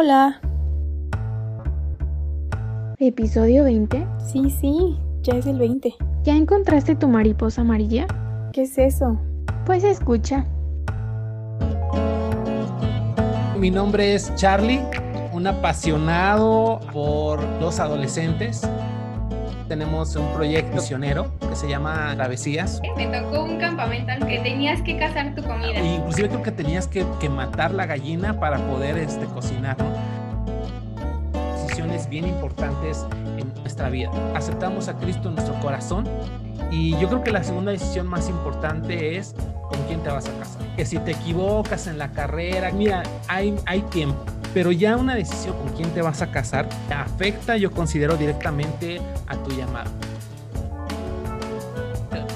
Hola. ¿Episodio 20? Sí, sí, ya es el 20. ¿Ya encontraste tu mariposa amarilla? ¿Qué es eso? Pues escucha. Mi nombre es Charlie, un apasionado por los adolescentes. Tenemos un proyecto misionero que se llama Travesías. Me tocó un campamento al que tenías que cazar tu comida. E inclusive creo que tenías que, que matar la gallina para poder este, cocinar, ¿no? Decisiones bien importantes en nuestra vida. Aceptamos a Cristo en nuestro corazón y yo creo que la segunda decisión más importante es con quién te vas a casar. Que si te equivocas en la carrera, mira, hay, hay tiempo pero ya una decisión con quién te vas a casar afecta, yo considero directamente a tu llamado.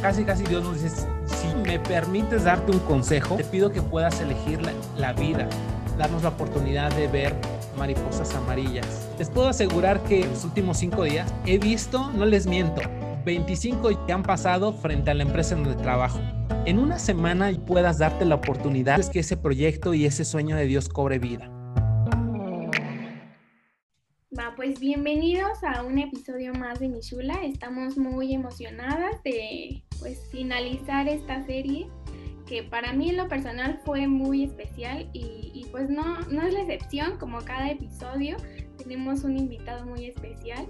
Casi, casi Dios nos dice, si me permites darte un consejo, te pido que puedas elegir la, la vida, darnos la oportunidad de ver mariposas amarillas. Les puedo asegurar que en los últimos cinco días he visto, no les miento, 25 que han pasado frente a la empresa en donde trabajo. En una semana puedas darte la oportunidad de que ese proyecto y ese sueño de Dios cobre vida. Va, pues bienvenidos a un episodio más de Michula. Estamos muy emocionadas de pues finalizar esta serie que para mí en lo personal fue muy especial y, y pues no, no es la excepción, como cada episodio tenemos un invitado muy especial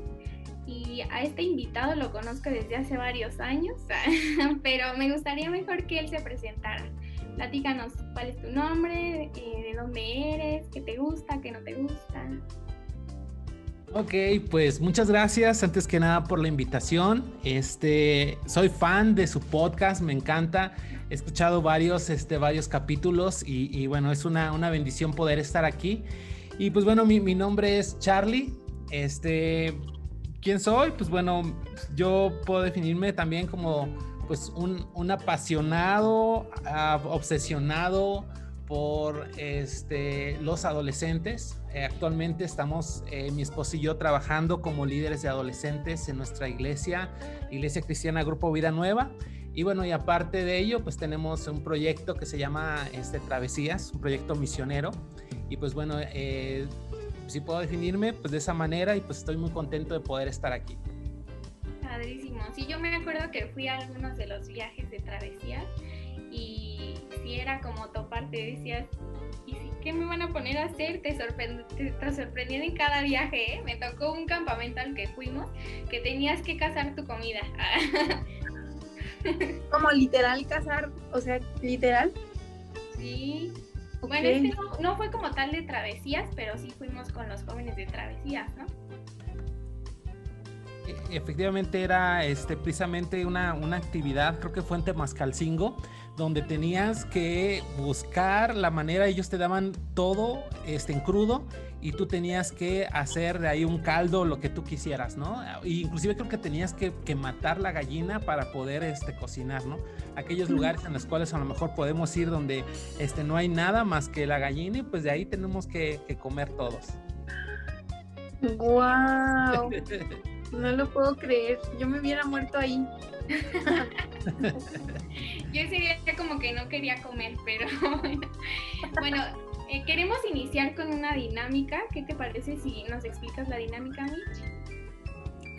y a este invitado lo conozco desde hace varios años, pero me gustaría mejor que él se presentara. Platícanos cuál es tu nombre, eh, de dónde eres, qué te gusta, qué no te gusta. Ok, pues muchas gracias antes que nada por la invitación. Este, soy fan de su podcast, me encanta. He escuchado varios, este, varios capítulos y, y bueno, es una, una, bendición poder estar aquí. Y pues bueno, mi, mi, nombre es Charlie. Este, ¿quién soy? Pues bueno, yo puedo definirme también como pues un, un apasionado, uh, obsesionado por este, los adolescentes. Eh, actualmente estamos, eh, mi esposo y yo, trabajando como líderes de adolescentes en nuestra iglesia, Iglesia Cristiana Grupo Vida Nueva. Y bueno, y aparte de ello, pues tenemos un proyecto que se llama este, Travesías, un proyecto misionero. Y pues bueno, eh, si puedo definirme pues de esa manera y pues estoy muy contento de poder estar aquí. Padrísimo. Sí, yo me acuerdo que fui a algunos de los viajes de Travesías y si era como toparte, decías, ¿y si, qué me van a poner a hacer? Te, sorprend te, te sorprendían en cada viaje, ¿eh? Me tocó un campamento al que fuimos que tenías que cazar tu comida. como literal cazar, o sea, literal. Sí. Okay. Bueno, este no, no, fue como tal de travesías, pero sí fuimos con los jóvenes de travesías, ¿no? Efectivamente era este, precisamente una, una actividad, creo que fue en Temascalcingo, donde tenías que buscar la manera, ellos te daban todo este, en crudo y tú tenías que hacer de ahí un caldo, lo que tú quisieras, ¿no? Y inclusive creo que tenías que, que matar la gallina para poder este, cocinar, ¿no? Aquellos lugares en los cuales a lo mejor podemos ir donde este, no hay nada más que la gallina y pues de ahí tenemos que, que comer todos. ¡Wow! No lo puedo creer. Yo me hubiera muerto ahí. Yo ese día como que no quería comer, pero bueno. bueno eh, queremos iniciar con una dinámica. ¿Qué te parece si nos explicas la dinámica, Mitch?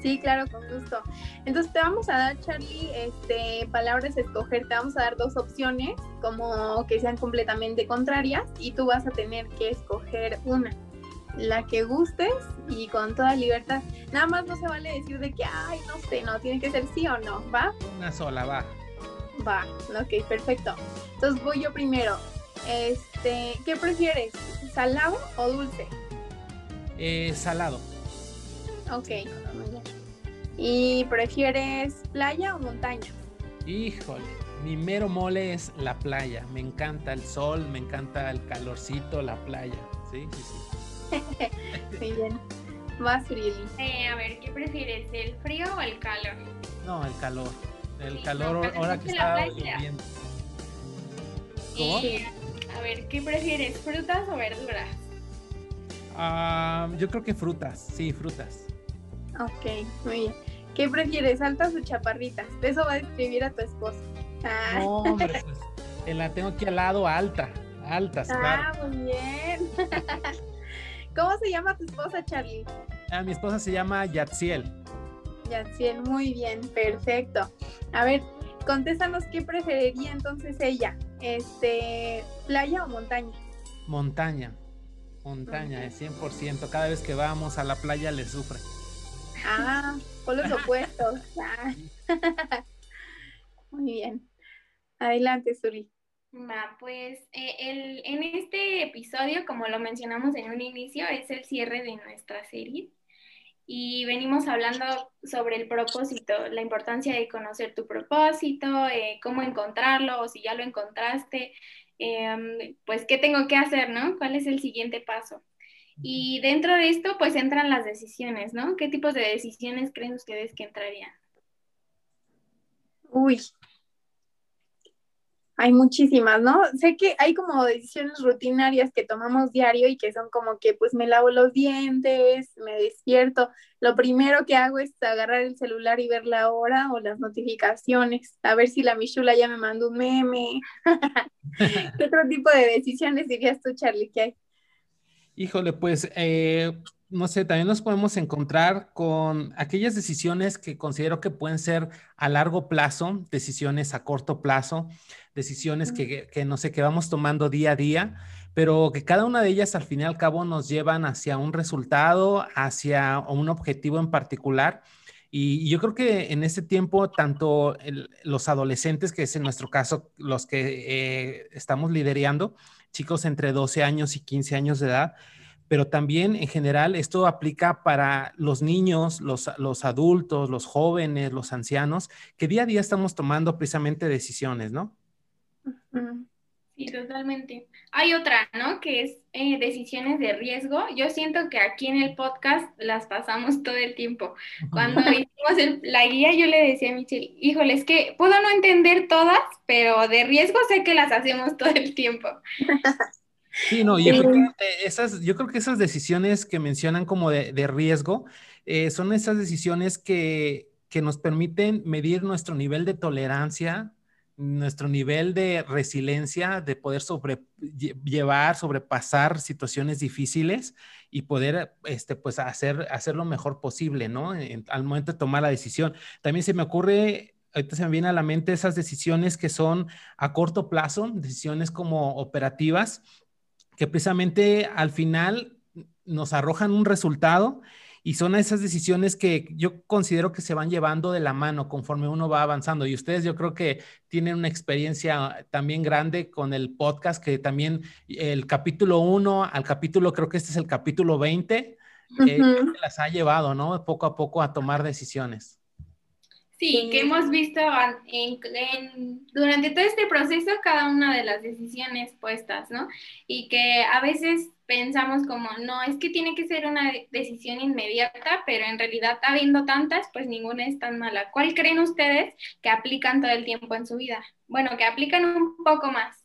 Sí, claro, con gusto. Entonces te vamos a dar, Charlie, este, palabras a escoger. Te vamos a dar dos opciones, como que sean completamente contrarias, y tú vas a tener que escoger una la que gustes y con toda libertad. Nada más no se vale decir de que, ay, no sé, no, tiene que ser sí o no, ¿va? Una sola, va. Va, ok, perfecto. Entonces voy yo primero. Este, ¿qué prefieres? ¿Salado o dulce? Eh, salado. Ok. ¿Y prefieres playa o montaña? Híjole, mi mero mole es la playa. Me encanta el sol, me encanta el calorcito, la playa. Sí, sí, sí. Muy bien. Más frío. Eh, a ver, ¿qué prefieres? ¿El frío o el calor? No, el calor. El sí, calor no, ahora que está lloviendo. Eh, a ver, ¿qué prefieres? ¿Frutas o verduras? Uh, yo creo que frutas, sí, frutas. Ok, muy bien. ¿Qué prefieres, altas o chaparritas? Eso va a describir a tu esposa. Ah. No, hombre, pues la tengo aquí al lado alta, altas, ah, claro. Ah, muy bien. ¿Cómo se llama tu esposa, Charlie? Ah, mi esposa se llama Yatsiel. Yatsiel, muy bien, perfecto. A ver, contéstanos qué preferiría entonces ella, este, playa o montaña. Montaña, montaña, es 100%. Cada vez que vamos a la playa le sufre. Ah, con los opuestos. Ah. Muy bien. Adelante, Suri. Pues eh, el, en este episodio, como lo mencionamos en un inicio, es el cierre de nuestra serie y venimos hablando sobre el propósito, la importancia de conocer tu propósito, eh, cómo encontrarlo o si ya lo encontraste, em, pues qué tengo que hacer, ¿no? ¿Cuál es el siguiente paso? Y dentro de esto, pues entran las decisiones, ¿no? ¿Qué tipos de decisiones creen ustedes que entrarían? Uy, hay muchísimas, ¿no? Sé que hay como decisiones rutinarias que tomamos diario y que son como que pues me lavo los dientes, me despierto. Lo primero que hago es agarrar el celular y ver la hora o las notificaciones, a ver si la Michula ya me mandó un meme. ¿Qué otro tipo de decisiones dirías tú, Charlie, que hay? Híjole, pues eh, no sé, también nos podemos encontrar con aquellas decisiones que considero que pueden ser a largo plazo, decisiones a corto plazo, decisiones que, no sé, que vamos tomando día a día, pero que cada una de ellas al fin y al cabo nos llevan hacia un resultado, hacia un objetivo en particular. Y yo creo que en este tiempo, tanto los adolescentes, que es en nuestro caso los que eh, estamos liderando, chicos entre 12 años y 15 años de edad, pero también en general esto aplica para los niños, los, los adultos, los jóvenes, los ancianos, que día a día estamos tomando precisamente decisiones, ¿no? Sí, totalmente. Hay otra, ¿no? Que es eh, decisiones de riesgo. Yo siento que aquí en el podcast las pasamos todo el tiempo. Cuando hicimos la guía, yo le decía a Michelle, híjole, es que puedo no entender todas, pero de riesgo sé que las hacemos todo el tiempo. Sí, no, que esas, yo creo que esas decisiones que mencionan como de, riesgo eh, son esas decisiones que, que nos permiten medir nuestro nivel de tolerancia, nuestro nivel de resiliencia, de poder llevar, sobrepasar situaciones difíciles y poder, este, pues, hacer, hacer lo mejor posible, ¿no? al momento de tomar la decisión. También se me ocurre, ahorita se me viene a la mente esas decisiones que son a corto plazo, decisiones como operativas, que precisamente al final nos arrojan un resultado y son esas decisiones que yo considero que se van llevando de la mano conforme uno va avanzando. Y ustedes yo creo que tienen una experiencia también grande con el podcast, que también el capítulo 1 al capítulo, creo que este es el capítulo 20, eh, las ha llevado, ¿no? Poco a poco a tomar decisiones. Sí, que hemos visto durante todo este proceso cada una de las decisiones puestas, ¿no? Y que a veces pensamos como, no, es que tiene que ser una decisión inmediata, pero en realidad habiendo tantas, pues ninguna es tan mala. ¿Cuál creen ustedes que aplican todo el tiempo en su vida? Bueno, que aplican un poco más.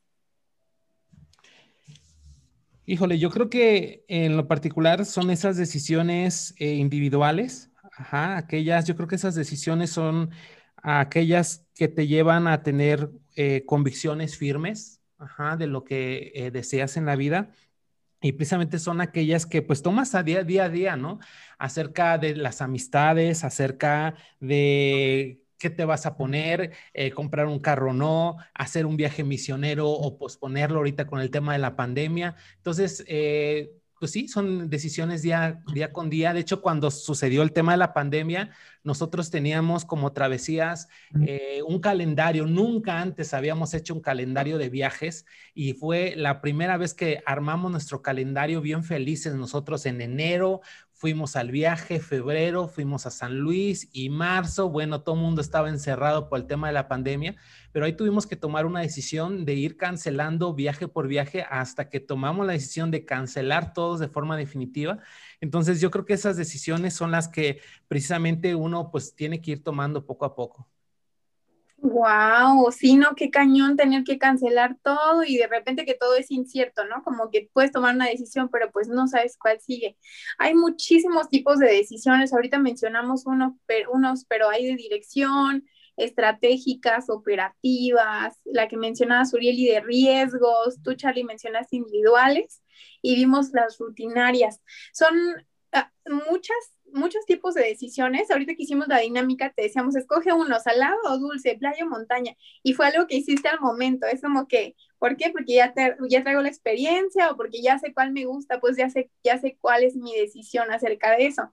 Híjole, yo creo que en lo particular son esas decisiones eh, individuales Ajá, aquellas, yo creo que esas decisiones son aquellas que te llevan a tener eh, convicciones firmes ajá, de lo que eh, deseas en la vida. Y precisamente son aquellas que pues tomas a día, día a día, ¿no? Acerca de las amistades, acerca de qué te vas a poner, eh, comprar un carro o no, hacer un viaje misionero o posponerlo ahorita con el tema de la pandemia. Entonces, pues sí, son decisiones día, día con día. De hecho, cuando sucedió el tema de la pandemia, nosotros teníamos como travesías eh, un calendario. Nunca antes habíamos hecho un calendario de viajes y fue la primera vez que armamos nuestro calendario bien felices nosotros en enero fuimos al viaje, febrero, fuimos a San Luis y marzo, bueno, todo el mundo estaba encerrado por el tema de la pandemia, pero ahí tuvimos que tomar una decisión de ir cancelando viaje por viaje hasta que tomamos la decisión de cancelar todos de forma definitiva. Entonces yo creo que esas decisiones son las que precisamente uno pues tiene que ir tomando poco a poco. Wow, sí, no, qué cañón tener que cancelar todo y de repente que todo es incierto, ¿no? Como que puedes tomar una decisión, pero pues no sabes cuál sigue. Hay muchísimos tipos de decisiones, ahorita mencionamos uno, pero, unos, pero hay de dirección, estratégicas, operativas, la que mencionaba Suriel y de riesgos, tú Charlie mencionas individuales y vimos las rutinarias. Son ah, muchas muchos tipos de decisiones. Ahorita que hicimos la dinámica, te decíamos, escoge uno, salado o dulce, playa o montaña. Y fue algo que hiciste al momento. Es como que, ¿por qué? Porque ya, ya traigo la experiencia o porque ya sé cuál me gusta, pues ya sé, ya sé cuál es mi decisión acerca de eso.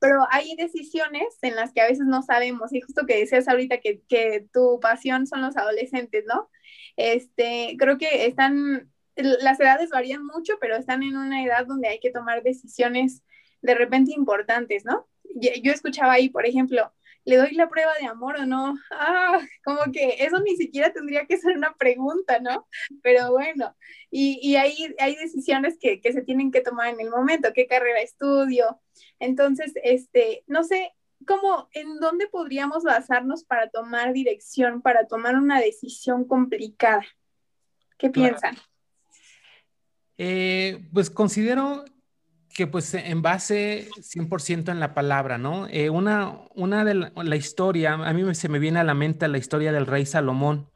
Pero hay decisiones en las que a veces no sabemos. Y justo que decías ahorita que, que tu pasión son los adolescentes, ¿no? Este, creo que están, las edades varían mucho, pero están en una edad donde hay que tomar decisiones de repente importantes, ¿no? Yo escuchaba ahí, por ejemplo, ¿le doy la prueba de amor o no? Ah, como que eso ni siquiera tendría que ser una pregunta, ¿no? Pero bueno, y, y hay, hay decisiones que, que, se tienen que tomar en el momento, qué carrera estudio. Entonces, este, no sé, ¿cómo, en dónde podríamos basarnos para tomar dirección, para tomar una decisión complicada? ¿Qué piensan? Eh, pues considero que pues en base 100% en la palabra, ¿no? Eh, una, una de la, historia, a mí se me viene a la mente la historia del rey Salomón.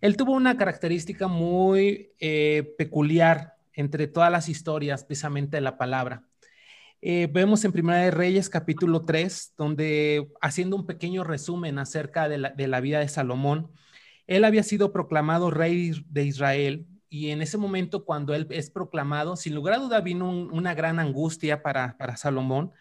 Él tuvo una característica muy eh, peculiar entre todas las historias, precisamente de la palabra. Eh, vemos en Primera de Reyes capítulo 3, donde haciendo un pequeño resumen acerca de la, de la vida de Salomón, él había sido proclamado rey de Israel y en ese momento, cuando él es proclamado, sin lugar a duda vino una gran angustia para, para Salomón,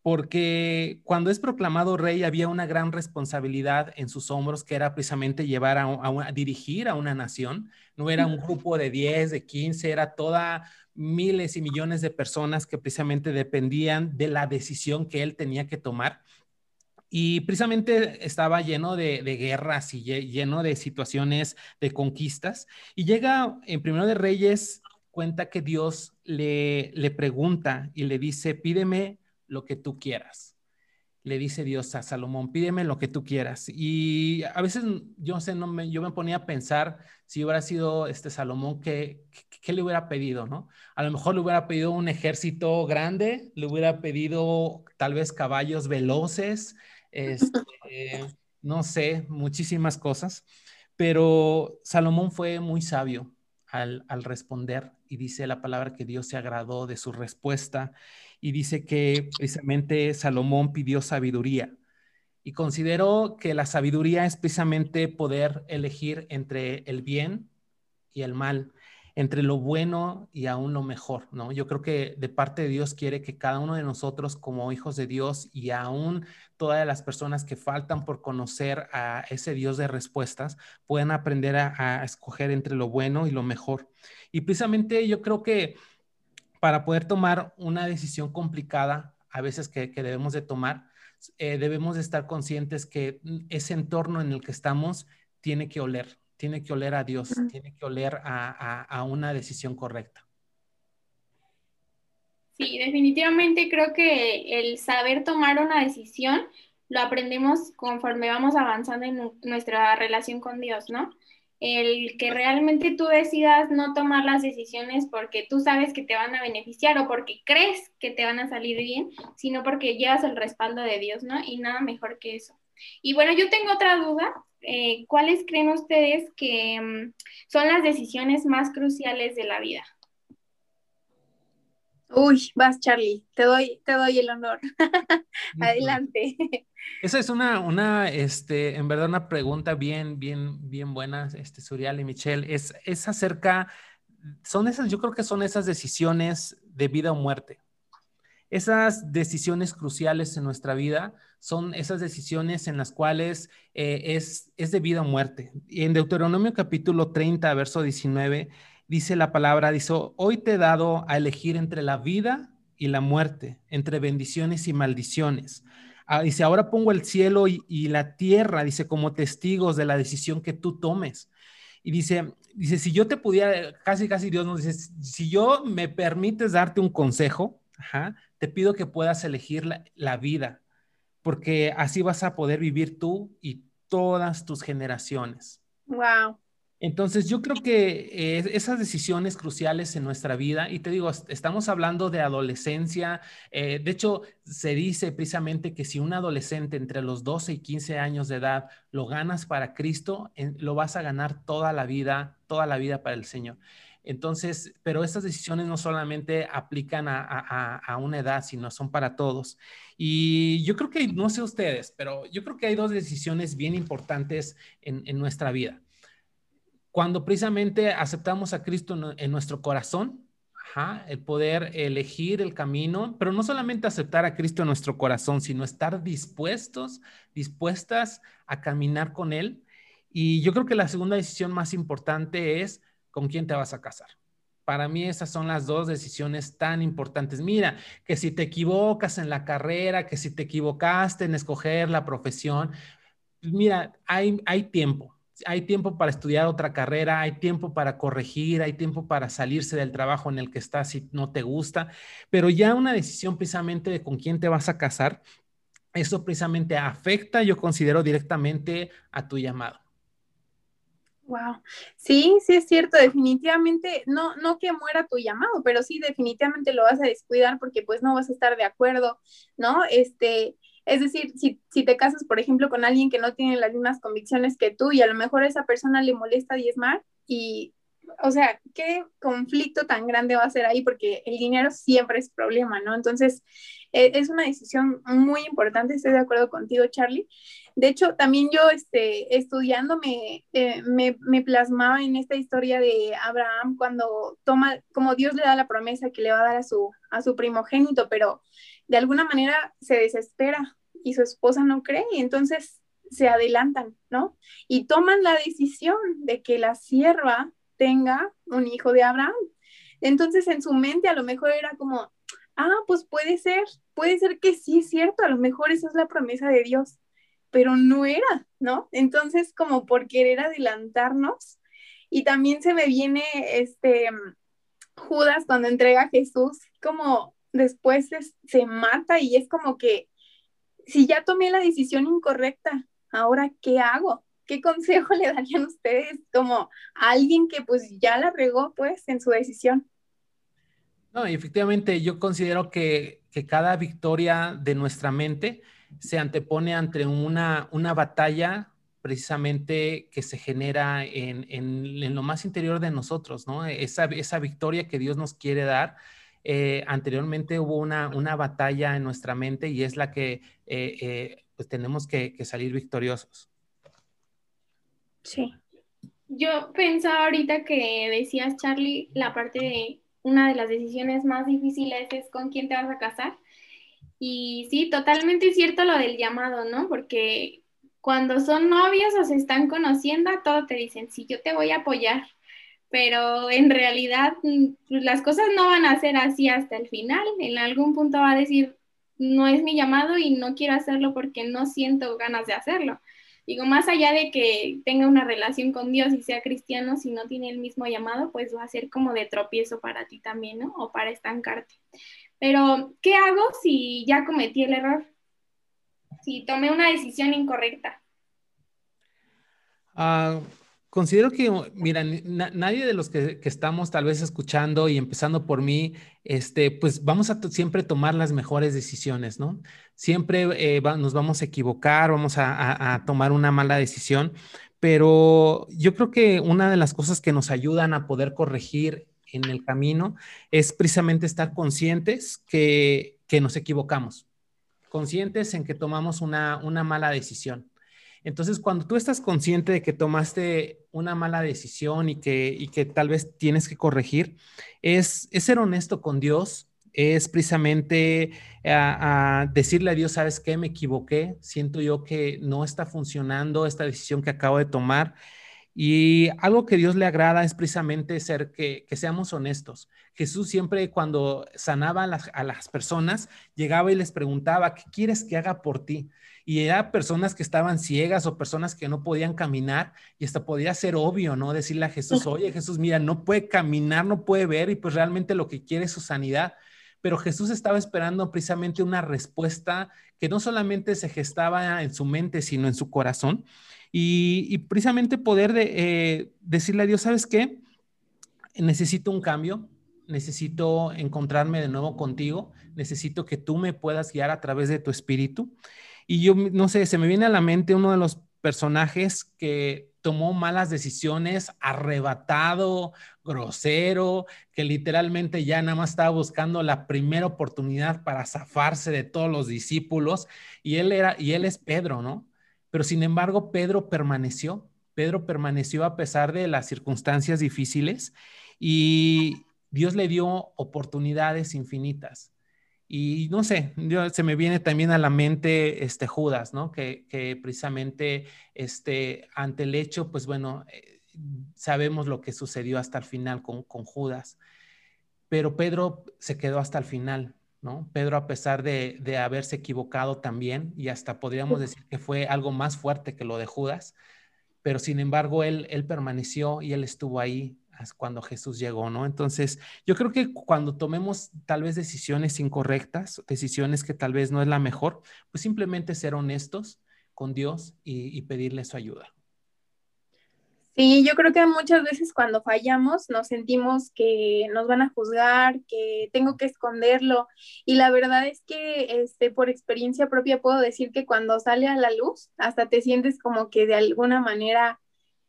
porque cuando es proclamado rey había una gran responsabilidad en sus hombros, que era precisamente llevar a, dirigir a una nación. No era un grupo de 10, de 15, era toda miles y millones de personas que precisamente dependían de la decisión que él tenía que tomar. Y precisamente estaba lleno de, guerras y lleno de situaciones de conquistas. Y llega en Primero de Reyes, cuenta que Dios le, le pregunta y le dice, pídeme lo que tú quieras. Le dice Dios a Salomón, pídeme lo que tú quieras. Y a veces yo sé, me, yo me ponía a pensar si hubiera sido este Salomón, ¿qué, ¿qué, le hubiera pedido? ¿no? A lo mejor le hubiera pedido un ejército grande, le hubiera pedido tal vez caballos veloces, este, no sé, muchísimas cosas, pero Salomón fue muy sabio al, responder y dice la palabra que Dios se agradó de su respuesta y dice que precisamente Salomón pidió sabiduría y consideró que la sabiduría es precisamente poder elegir entre el bien y el mal entre lo bueno y aún lo mejor, ¿no? Yo creo que de parte de Dios quiere que cada uno de nosotros como hijos de Dios y aún todas las personas que faltan por conocer a ese Dios de respuestas puedan aprender a, escoger entre lo bueno y lo mejor. Y precisamente yo creo que para poder tomar una decisión complicada, a veces que, debemos de tomar, eh, debemos de estar conscientes que ese entorno en el que estamos tiene que oler, tiene que oler a Dios, tiene que oler a, una decisión correcta. Sí, definitivamente creo que el saber tomar una decisión lo aprendemos conforme vamos avanzando en nuestra relación con Dios, ¿no? El que realmente tú decidas no tomar las decisiones porque tú sabes que te van a beneficiar o porque crees que te van a salir bien, sino porque llevas el respaldo de Dios, ¿no? Y nada mejor que eso. Y bueno, yo tengo otra duda eh, ¿cuáles creen ustedes que mm, son las decisiones más cruciales de la vida? Uy, vas Charlie, te doy, te doy el honor. Adelante. Esa es una, una, este, en verdad una pregunta bien, bien, bien buena, este, Surial y Michelle. Es, es acerca, son esas, yo creo que son esas decisiones de vida o muerte. Esas decisiones cruciales en nuestra vida son esas decisiones en las cuales eh, es, es de vida o muerte. Y en Deuteronomio capítulo 30, verso 19, dice la palabra, dice, hoy te he dado a elegir entre la vida y la muerte, entre bendiciones y maldiciones. Ah, dice, ahora pongo el cielo y, la tierra, dice, como testigos de la decisión que tú tomes. Y dice, dice, si yo te pudiera, casi, casi Dios nos dice, si yo me permites darte un consejo, te pido que puedas elegir la, vida, porque así vas a poder vivir tú y todas tus generaciones. Wow. Entonces, yo creo que eh, esas decisiones cruciales en nuestra vida, y te digo, estamos hablando de adolescencia, eh, de hecho, se dice precisamente que si un adolescente entre los 12 y 15 años de edad lo ganas para Cristo, lo vas a ganar toda la vida, toda la vida para el Señor. Entonces, pero estas decisiones no solamente aplican a, una edad, sino son para todos. Y yo creo que, no sé ustedes, pero yo creo que hay dos decisiones bien importantes en, en nuestra vida cuando precisamente aceptamos a Cristo en, nuestro corazón, el poder elegir el camino, pero no solamente aceptar a Cristo en nuestro corazón, sino estar dispuestos, dispuestas a caminar con Él. Y yo creo que la segunda decisión más importante es con quién te vas a casar. Para mí esas son las dos decisiones tan importantes. Mira, que si te equivocas en la carrera, que si te equivocaste en escoger la profesión, mira, hay, hay tiempo hay tiempo para estudiar otra carrera, hay tiempo para corregir, hay tiempo para salirse del trabajo en el que estás si no te gusta, pero ya una decisión precisamente de con quién te vas a casar, eso precisamente afecta, yo considero directamente a tu llamado. Wow. Sí, sí es cierto, definitivamente, no, no que muera tu llamado, pero sí definitivamente lo vas a descuidar porque pues no vas a estar de acuerdo, ¿no? Este, es decir, si, si, te casas, por ejemplo, con alguien que no tiene las mismas convicciones que tú y a lo mejor a esa persona le molesta diezmar y, o sea, ¿qué conflicto tan grande va a ser ahí? Porque el dinero siempre es problema, ¿no? Entonces, e, es una decisión muy importante, estoy de acuerdo contigo, Charlie. De hecho, también yo, este, estudiando, me, eh, me, me plasmaba en esta historia de Abraham cuando toma, como Dios le da la promesa que le va a dar a su, a su primogénito, pero de alguna manera se desespera y su esposa no cree y entonces se adelantan, ¿no? Y toman la decisión de que la sierva tenga un hijo de Abraham. Entonces en su mente a lo mejor era como, ah, pues puede ser, puede ser que sí es cierto, a lo mejor esa es la promesa de Dios, pero no era, ¿no? Entonces como por querer adelantarnos. Y también se me viene este Judas cuando entrega a Jesús, como después se, mata y es como que, si ya tomé la decisión incorrecta, ahora ¿qué hago? ¿Qué consejo le darían ustedes como a alguien que pues ya la regó pues en su decisión? No, efectivamente yo considero que, que cada victoria de nuestra mente se antepone ante una, una batalla precisamente que se genera en, en, lo más interior de nosotros, ¿no? Esa, esa victoria que Dios nos quiere dar eh, anteriormente hubo una, una, batalla en nuestra mente y es la que eh, eh, pues tenemos que, salir victoriosos. Sí. Yo pensaba ahorita que decías, Charlie, la parte de una de las decisiones más difíciles es con quién te vas a casar. Y sí, totalmente cierto lo del llamado, ¿no? Porque cuando son novios o se están conociendo, todo te dicen, sí, yo te voy a apoyar, pero en realidad mm, las cosas no van a ser así hasta el final. En algún punto va a decir, no es mi llamado y no quiero hacerlo porque no siento ganas de hacerlo. Digo, más allá de que tenga una relación con Dios y sea cristiano, si no tiene el mismo llamado, pues va a ser como de tropiezo para ti también, ¿no? O para estancarte. Pero, ¿qué hago si ya cometí el error? Si tomé una decisión incorrecta. Ah, Considero que, mira, nadie de los que, estamos tal vez escuchando y empezando por mí, este, pues vamos a siempre tomar las mejores decisiones, ¿no? Siempre eh, nos vamos a equivocar, vamos a, tomar una mala decisión, pero yo creo que una de las cosas que nos ayudan a poder corregir en el camino es precisamente estar conscientes que, que nos equivocamos, conscientes en que tomamos una, una mala decisión. Entonces, cuando tú estás consciente de que tomaste una mala decisión y que, que tal vez tienes que corregir, es, ser honesto con Dios, es precisamente decirle a Dios, ¿sabes qué? Me equivoqué, siento yo que no está funcionando esta decisión que acabo de tomar. Y algo que Dios le agrada es precisamente ser que, seamos honestos. Jesús siempre cuando sanaba a las, personas, llegaba y les preguntaba, ¿qué quieres que haga por ti? y era personas que estaban ciegas o personas que no podían caminar y hasta podía ser obvio, ¿no? Decirle a Jesús, oye Jesús, mira, no puede caminar, no puede ver y pues realmente lo que quiere es su sanidad. Pero Jesús estaba esperando precisamente una respuesta que no solamente se gestaba en su mente, sino en su corazón. Y, precisamente poder de, eh, decirle a Dios, ¿sabes qué? Necesito un cambio, necesito encontrarme de nuevo contigo, necesito que tú me puedas guiar a través de tu espíritu. Y yo, no sé, se me viene a la mente uno de los personajes que tomó malas decisiones, arrebatado, grosero, que literalmente ya nada más estaba buscando la primera oportunidad para zafarse de todos los discípulos y él era y él es Pedro, ¿no? Pero sin embargo, Pedro permaneció. Pedro permaneció a pesar de las circunstancias difíciles y Dios le dio oportunidades infinitas. Y no sé, se me viene también a la mente este Judas, ¿no? Que, precisamente este, ante el hecho, pues bueno, eh, sabemos lo que sucedió hasta el final con, con Judas. Pero Pedro se quedó hasta el final, ¿no? Pedro, a pesar de, de, haberse equivocado también, y hasta podríamos decir que fue algo más fuerte que lo de Judas, pero sin embargo, él, él permaneció y él estuvo ahí cuando Jesús llegó, ¿no? Entonces, yo creo que cuando tomemos tal vez decisiones incorrectas, decisiones que tal vez no es la mejor, pues simplemente ser honestos con Dios y, pedirle su ayuda. Sí, yo creo que muchas veces cuando fallamos nos sentimos que nos van a juzgar, que tengo que esconderlo. Y la verdad es que este, por experiencia propia puedo decir que cuando sale a la luz, hasta te sientes como que de alguna manera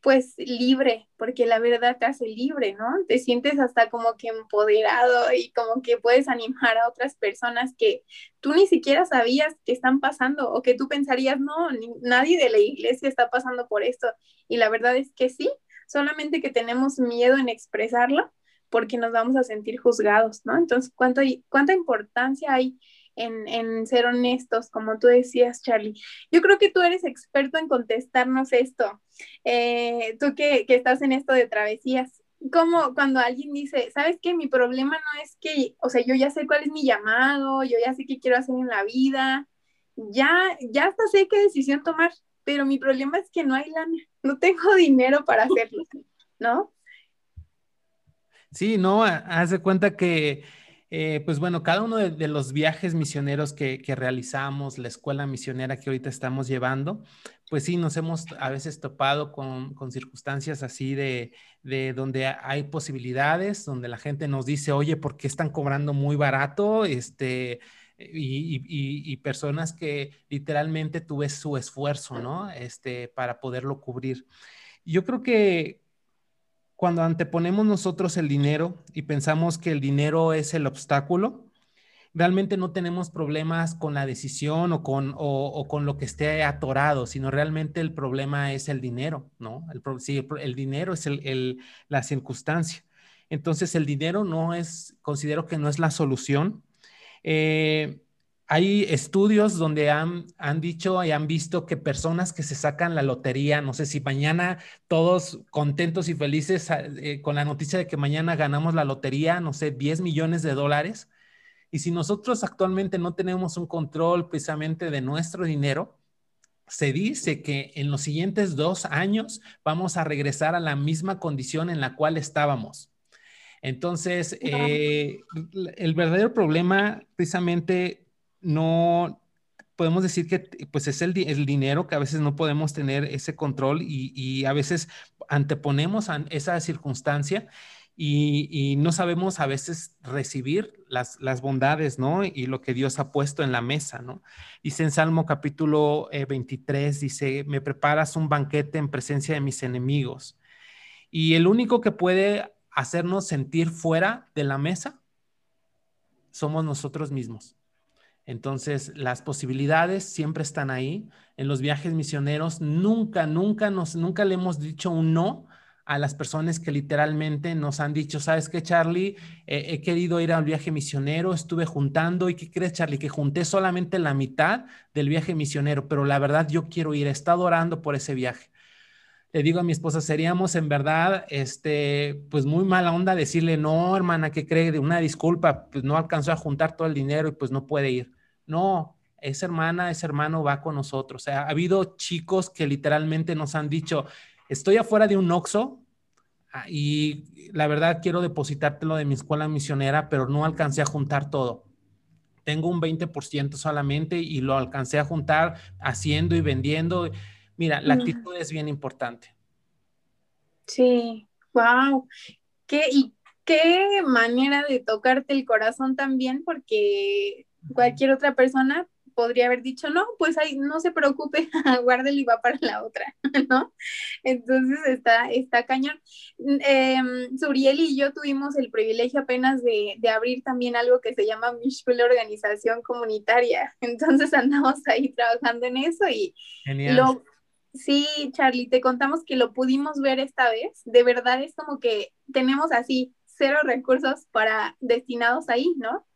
pues libre, porque la verdad te hace libre, ¿no? Te sientes hasta como que empoderado y como que puedes animar a otras personas que tú ni siquiera sabías que están pasando o que tú pensarías, no, nadie de la iglesia está pasando por esto. Y la verdad es que sí, solamente que tenemos miedo en expresarlo porque nos vamos a sentir juzgados, ¿no? Entonces, ¿cuánto, ¿cuánta importancia hay en, ser honestos, como tú decías, Charlie. Yo creo que tú eres experto en contestarnos esto. Eh, tú que, estás en esto de travesías, como cuando alguien dice, ¿sabes qué? Mi problema no es que, o sea, yo ya sé cuál es mi llamado, yo ya sé qué quiero hacer en la vida, ya, ya hasta sé qué decisión tomar, pero mi problema es que no hay lana, no tengo dinero para hacerlo, ¿no? Sí, no, haz de cuenta que eh, pues bueno, cada uno de, los viajes misioneros que, realizamos, la escuela misionera que ahorita estamos llevando, pues sí, nos hemos a veces topado con, circunstancias así de, donde hay posibilidades, donde la gente nos dice, oye, ¿por qué están cobrando muy barato? Este, y, personas que literalmente tuve su esfuerzo, ¿no? Este, para poderlo cubrir. Yo creo que, cuando anteponemos nosotros el dinero y pensamos que el dinero es el obstáculo, realmente no tenemos problemas con la decisión o con, o, con lo que esté atorado, sino realmente el problema es el dinero, ¿no? El, sí, el, dinero es el, la circunstancia. Entonces, el dinero no es, considero que no es la solución. Eh, hay estudios donde han, han, dicho y han visto que personas que se sacan la lotería, no sé si mañana todos contentos y felices ah, eh, con la noticia de que mañana ganamos la lotería, no sé, 10 millones de dólares. Y si nosotros actualmente no tenemos un control precisamente de nuestro dinero, se dice que en los siguientes dos años vamos a regresar a la misma condición en la cual estábamos. Entonces, eh, el verdadero problema precisamente no podemos decir que pues es el, dinero que a veces no podemos tener ese control y, a veces anteponemos a esa circunstancia y, no sabemos a veces recibir las, las, bondades, ¿no? Y lo que Dios ha puesto en la mesa, ¿no? Dice en Salmo capítulo 23, eh, dice, me preparas un banquete en presencia de mis enemigos. Y el único que puede hacernos sentir fuera de la mesa somos nosotros mismos. Entonces, las posibilidades siempre están ahí. En los viajes misioneros, nunca, nunca nos, nunca le hemos dicho un no a las personas que literalmente nos han dicho, ¿sabes qué, Charlie? he querido ir al viaje misionero, estuve juntando, ¿y qué crees, Charlie? Que junté solamente la mitad del viaje misionero, pero la verdad yo quiero ir, he estado orando por ese viaje. Le digo a mi esposa, seríamos en verdad, este, pues muy mala onda decirle, no, hermana, ¿qué cree? Una disculpa, pues no alcanzó a juntar todo el dinero y pues no puede ir. No, esa hermana, ese hermano va con nosotros. O sea, ha habido chicos que literalmente nos han dicho, estoy afuera de un Oxxo, Ah, y la verdad quiero depositártelo de mi escuela misionera, pero no alcancé a juntar todo. Tengo un 20% solamente y lo alcancé a juntar haciendo y vendiendo. Mira, la actitud es bien importante. Sí, wow. ¿Qué, y qué manera de tocarte el corazón también, porque cualquier otra persona podría haber dicho, no, pues ahí no se preocupe, guárdelo y va para la otra, ¿no? Entonces está, está cañón. Eh, Suriel y yo tuvimos el privilegio apenas de, de abrir también algo que se llama Mishpul Organización Comunitaria. Entonces andamos ahí trabajando en eso y lo, sí, Charlie, te contamos que lo pudimos ver esta vez. De verdad es como que tenemos así cero recursos para destinados ahí, ¿no?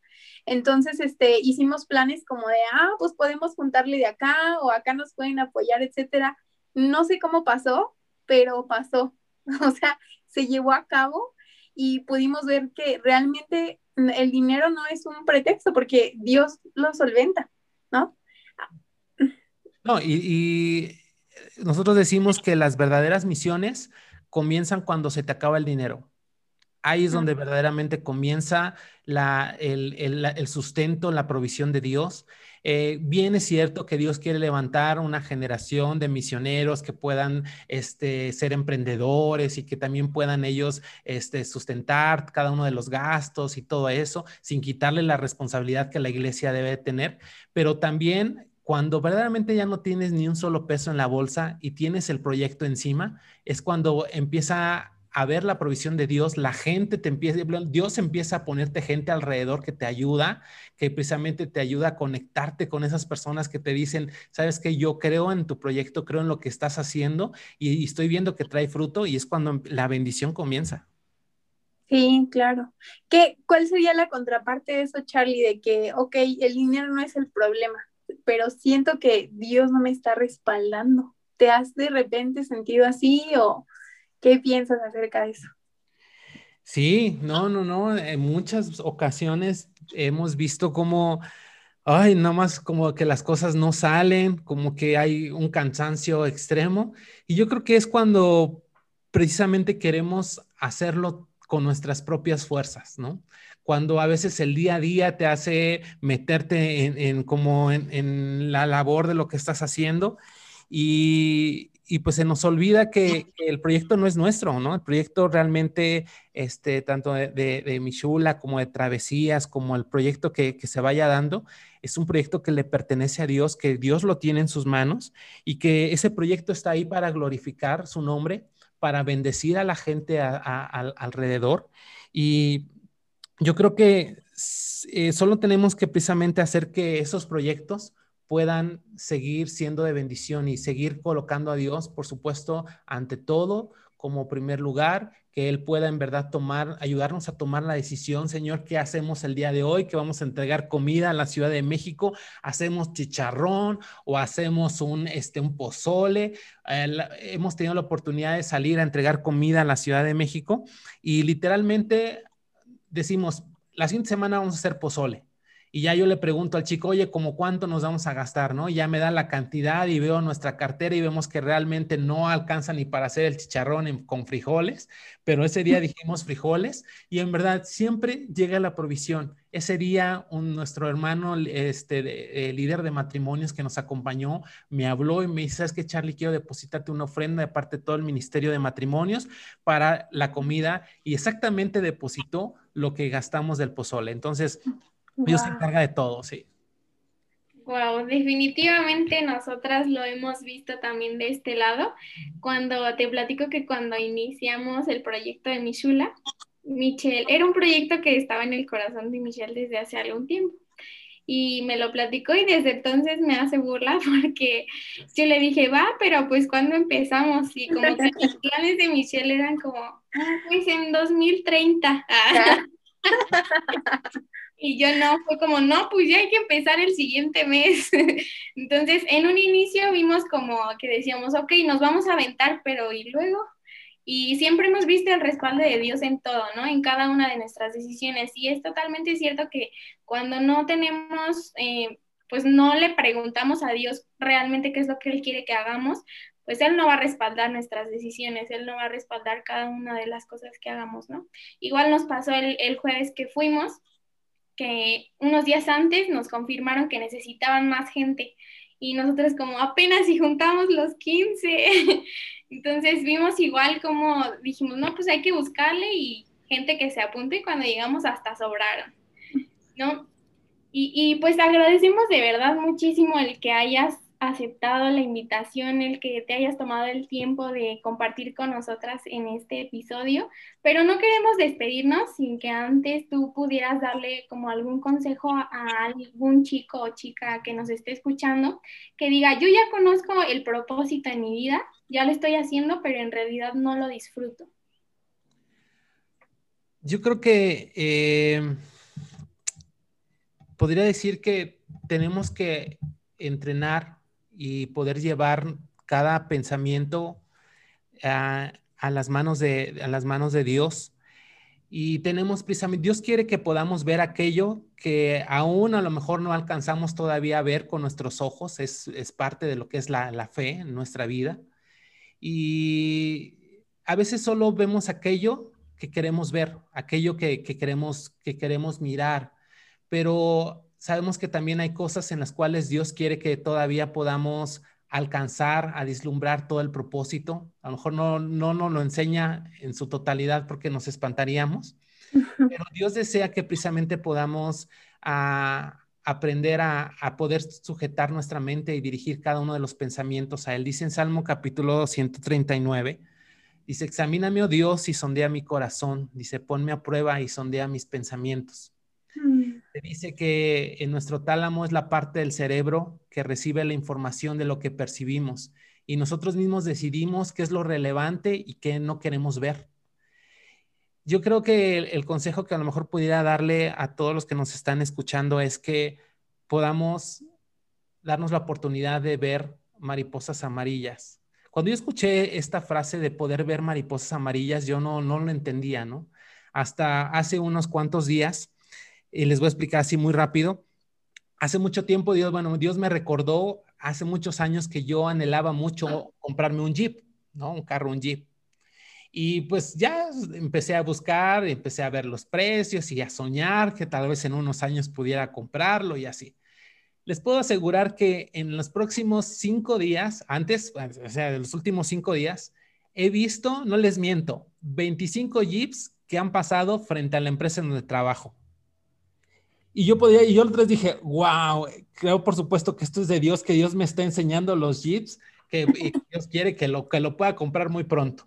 Entonces, este, hicimos planes como de, ah, pues podemos juntarle de acá o acá nos pueden apoyar, etcétera. No sé cómo pasó, pero pasó. O sea, se llevó a cabo y pudimos ver que realmente el dinero no es un pretexto porque Dios lo solventa, ¿no? No, y, y nosotros decimos que las verdaderas misiones comienzan cuando se te acaba el dinero. Ahí es donde verdaderamente comienza el, sustento, la provisión de Dios. Eh, bien es cierto que Dios quiere levantar una generación de misioneros que puedan este, ser emprendedores y que también puedan ellos este, sustentar cada uno de los gastos y todo eso, sin quitarle la responsabilidad que la iglesia debe tener, pero también cuando verdaderamente ya no tienes ni un solo peso en la bolsa y tienes el proyecto encima, es cuando empieza a ver la provisión de Dios, la gente te empieza, Dios empieza a ponerte gente alrededor que te ayuda, que precisamente te ayuda a conectarte con esas personas que te dicen, sabes que yo creo en tu proyecto, creo en lo que estás haciendo y, estoy viendo que trae fruto y es cuando la bendición comienza. Sí, claro. ¿Qué, ¿Cuál sería la contraparte de eso, Charlie? De que, ok, el dinero no es el problema, pero siento que Dios no me está respaldando. ¿Te has de repente sentido así o, ¿Qué piensas acerca de eso? Sí, no, no, no. En muchas ocasiones hemos visto como, ay, nada más como que las cosas no salen, como que hay un cansancio extremo. Y yo creo que es cuando precisamente queremos hacerlo con nuestras propias fuerzas, ¿no? Cuando a veces el día a día te hace meterte en, como en, en, la labor de lo que estás haciendo y, y pues se nos olvida que, el proyecto no es nuestro, ¿no? El proyecto realmente, este, tanto de, de, Michula como de Travesías, como el proyecto que, que, se vaya dando, es un proyecto que le pertenece a Dios, que Dios lo tiene en sus manos y que ese proyecto está ahí para glorificar su nombre, para bendecir a la gente alrededor. Y yo creo que eh, solo tenemos que precisamente hacer que esos proyectos puedan seguir siendo de bendición y seguir colocando a Dios, por supuesto, ante todo como primer lugar, que Él pueda en verdad tomar, ayudarnos a tomar la decisión, Señor, ¿qué hacemos el día de hoy? Que vamos a entregar comida a la Ciudad de México, hacemos chicharrón o hacemos un, este, un pozole. hemos tenido la oportunidad de salir a entregar comida a la Ciudad de México y literalmente decimos, la siguiente semana vamos a hacer pozole y ya yo le pregunto al chico, oye, ¿cómo cuánto nos vamos a gastar? ¿no? ya me da la cantidad y veo nuestra cartera y vemos que realmente no alcanza ni para hacer el chicharrón con frijoles, pero ese día dijimos frijoles y en verdad siempre llega la provisión. Ese día un, nuestro hermano, este, líder de matrimonios que nos acompañó, me habló y me dice, ¿sabes qué, Charlie? Quiero depositarte una ofrenda de parte de todo el Ministerio de Matrimonios para la comida y exactamente depositó lo que gastamos del pozole. Entonces, Dios se encarga de todo, sí. Wow, definitivamente nosotras lo hemos visto también de este lado. Cuando te platico que cuando iniciamos el proyecto de Michula, Michelle, era un proyecto que estaba en el corazón de Michelle desde hace algún tiempo. Y me lo platicó y desde entonces me hace burla porque yo le dije, va, pero pues cuando empezamos y como que los planes de Michelle eran como, ah, pues en 2030. Y yo no, fue como, no, pues ya hay que empezar el siguiente mes. Entonces, en un inicio vimos como que decíamos, ok, nos vamos a aventar, pero ¿y luego? Y siempre hemos visto el respaldo de Dios en todo, ¿no? En cada una de nuestras decisiones. Y es totalmente cierto que cuando no tenemos, eh, pues no le preguntamos a Dios realmente qué es lo que Él quiere que hagamos, pues Él no va a respaldar nuestras decisiones, Él no va a respaldar cada una de las cosas que hagamos, ¿no? Igual nos pasó el, el jueves que fuimos, que unos días antes nos confirmaron que necesitaban más gente y nosotros como apenas si juntamos los 15. Entonces vimos igual como dijimos, no, pues hay que buscarle y gente que se apunte y cuando llegamos hasta sobraron, ¿no? Y, y pues agradecemos de verdad muchísimo el que hayas aceptado la invitación, el que te hayas tomado el tiempo de compartir con nosotras en este episodio, pero no queremos despedirnos sin que antes tú pudieras darle como algún consejo a, algún chico o chica que nos esté escuchando, que diga, yo ya conozco el propósito en mi vida, ya lo estoy haciendo, pero en realidad no lo disfruto. Yo creo que eh, podría decir que tenemos que entrenar y poder llevar cada pensamiento a, las, manos de, a las manos de Dios. Y tenemos precisamente, Dios quiere que podamos ver aquello que aún a lo mejor no alcanzamos todavía a ver con nuestros ojos, es, parte de lo que es la, fe en nuestra vida. Y a veces solo vemos aquello que queremos ver, aquello que, que, queremos, que queremos mirar, pero sabemos que también hay cosas en las cuales Dios quiere que todavía podamos alcanzar a vislumbrar todo el propósito. A lo mejor no, no nos lo enseña en su totalidad porque nos espantaríamos, pero Dios desea que precisamente podamos ah, aprender a, a, poder sujetar nuestra mente y dirigir cada uno de los pensamientos a Él. Dice en Salmo capítulo 139, dice, examíname, oh Dios, y sondea mi corazón. Dice, ponme a prueba y sondea mis pensamientos dice que en nuestro tálamo es la parte del cerebro que recibe la información de lo que percibimos y nosotros mismos decidimos qué es lo relevante y qué no queremos ver. Yo creo que el, consejo que a lo mejor pudiera darle a todos los que nos están escuchando es que podamos darnos la oportunidad de ver mariposas amarillas. Cuando yo escuché esta frase de poder ver mariposas amarillas, yo no, no lo entendía, ¿no? Hasta hace unos cuantos días y les voy a explicar así muy rápido. Hace mucho tiempo Dios, bueno, Dios me recordó hace muchos años que yo anhelaba mucho comprarme un Jeep, ¿no? Un carro, un Jeep. Y pues ya empecé a buscar, empecé a ver los precios y a soñar que tal vez en unos años pudiera comprarlo y así. Les puedo asegurar que en los próximos cinco días, antes, o sea, de los últimos cinco días, he visto, no les miento, 25 Jeeps que han pasado frente a la empresa en donde trabajo. Y yo podía, y yo les dije, wow, creo por supuesto que esto es de Dios, que Dios me está enseñando los jeeps, que Dios quiere que lo, que lo pueda comprar muy pronto.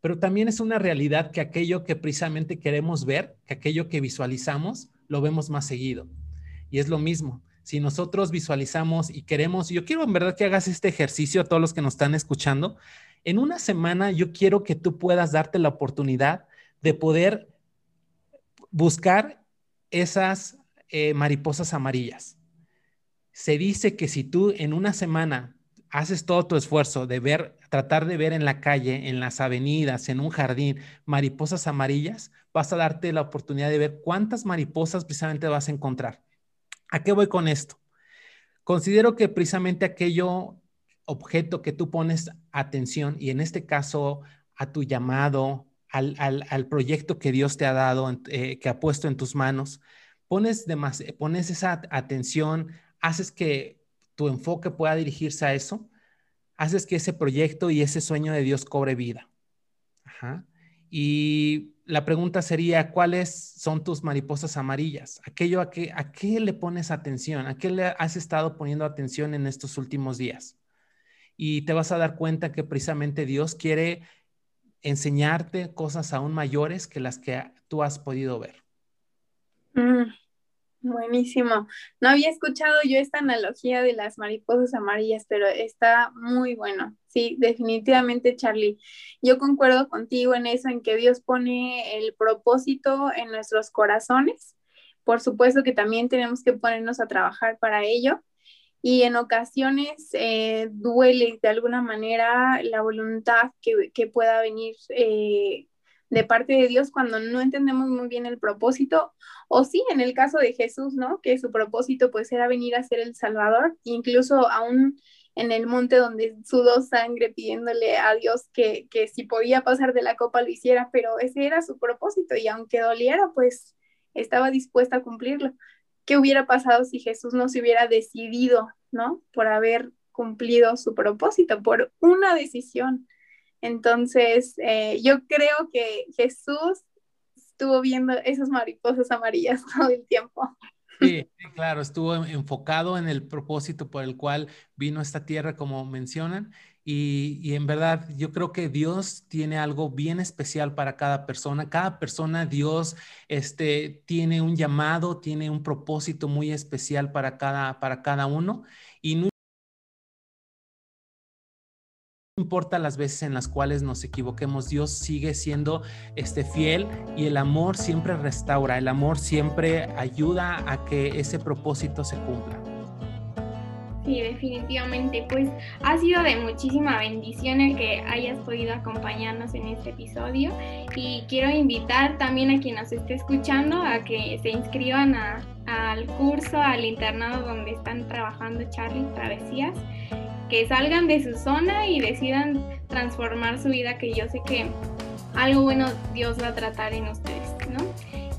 Pero también es una realidad que aquello que precisamente queremos ver, que aquello que visualizamos, lo vemos más seguido. Y es lo mismo. Si nosotros visualizamos y queremos, yo quiero en verdad que hagas este ejercicio a todos los que nos están escuchando. En una semana yo quiero que tú puedas darte la oportunidad de poder buscar esas eh, mariposas amarillas. Se dice que si tú en una semana haces todo tu esfuerzo de ver, tratar de ver en la calle, en las avenidas, en un jardín, mariposas amarillas, vas a darte la oportunidad de ver cuántas mariposas precisamente vas a encontrar. ¿A qué voy con esto? Considero que precisamente aquello objeto que tú pones atención y en este caso a tu llamado, al, proyecto que Dios te ha dado, eh, que ha puesto en tus manos, pones, esa atención, haces que tu enfoque pueda dirigirse a eso, haces que ese proyecto y ese sueño de Dios cobre vida. Y la pregunta sería, ¿cuáles son tus mariposas amarillas? Aquello a a qué le pones atención, a qué le has estado poniendo atención en estos últimos días. Y te vas a dar cuenta que precisamente Dios quiere enseñarte cosas aún mayores que las que tú has podido ver. Mm, buenísimo. No había escuchado yo esta analogía de las mariposas amarillas, pero está muy bueno. Sí, definitivamente, Charlie. Yo concuerdo contigo en eso, en que Dios pone el propósito en nuestros corazones. Por supuesto que también tenemos que ponernos a trabajar para ello. Y en ocasiones eh, duele de alguna manera la voluntad que, pueda venir eh, de parte de Dios cuando no entendemos muy bien el propósito, o sí, en el caso de Jesús, ¿no? Que su propósito pues era venir a ser el Salvador, incluso aún en el monte donde sudó sangre pidiéndole a Dios que, que si podía pasar de la copa lo hiciera, pero ese era su propósito y aunque doliera, pues estaba dispuesta a cumplirlo. ¿Qué hubiera pasado si Jesús no se hubiera decidido, ¿no? Por haber cumplido su propósito, por una decisión. Entonces, eh, yo creo que Jesús estuvo viendo esas mariposas amarillas todo el tiempo. Sí, claro, estuvo enfocado en el propósito por el cual vino a esta tierra, como mencionan, y, en verdad yo creo que Dios tiene algo bien especial para cada persona. Cada persona, Dios, este, tiene un llamado, tiene un propósito muy especial para cada, para cada uno, y importa las veces en las cuales nos equivoquemos, Dios sigue siendo este fiel y el amor siempre restaura, el amor siempre ayuda a que ese propósito se cumpla. Sí, definitivamente, pues ha sido de muchísima bendición el que hayas podido acompañarnos en este episodio y quiero invitar también a quien nos esté escuchando a que se inscriban al curso, al internado donde están trabajando Charlie Travesías que salgan de su zona y decidan transformar su vida, que yo sé que algo bueno Dios va a tratar en ustedes, ¿no?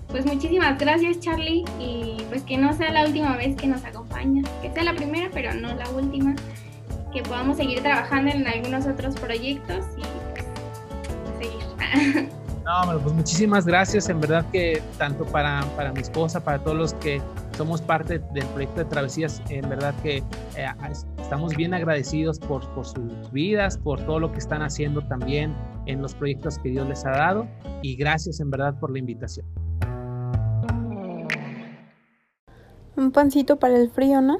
Pues muchísimas gracias Charlie y pues que no sea la última vez que nos acompañas, que sea la primera pero no la última, que podamos seguir trabajando en algunos otros proyectos y seguir. No, pues muchísimas gracias, en verdad que tanto para, para mi esposa, para todos los que somos parte del proyecto de Travesías, en verdad que eh, estamos bien agradecidos por, por sus vidas, por todo lo que están haciendo también en los proyectos que Dios les ha dado y gracias en verdad por la invitación. Un pancito para el frío, ¿no?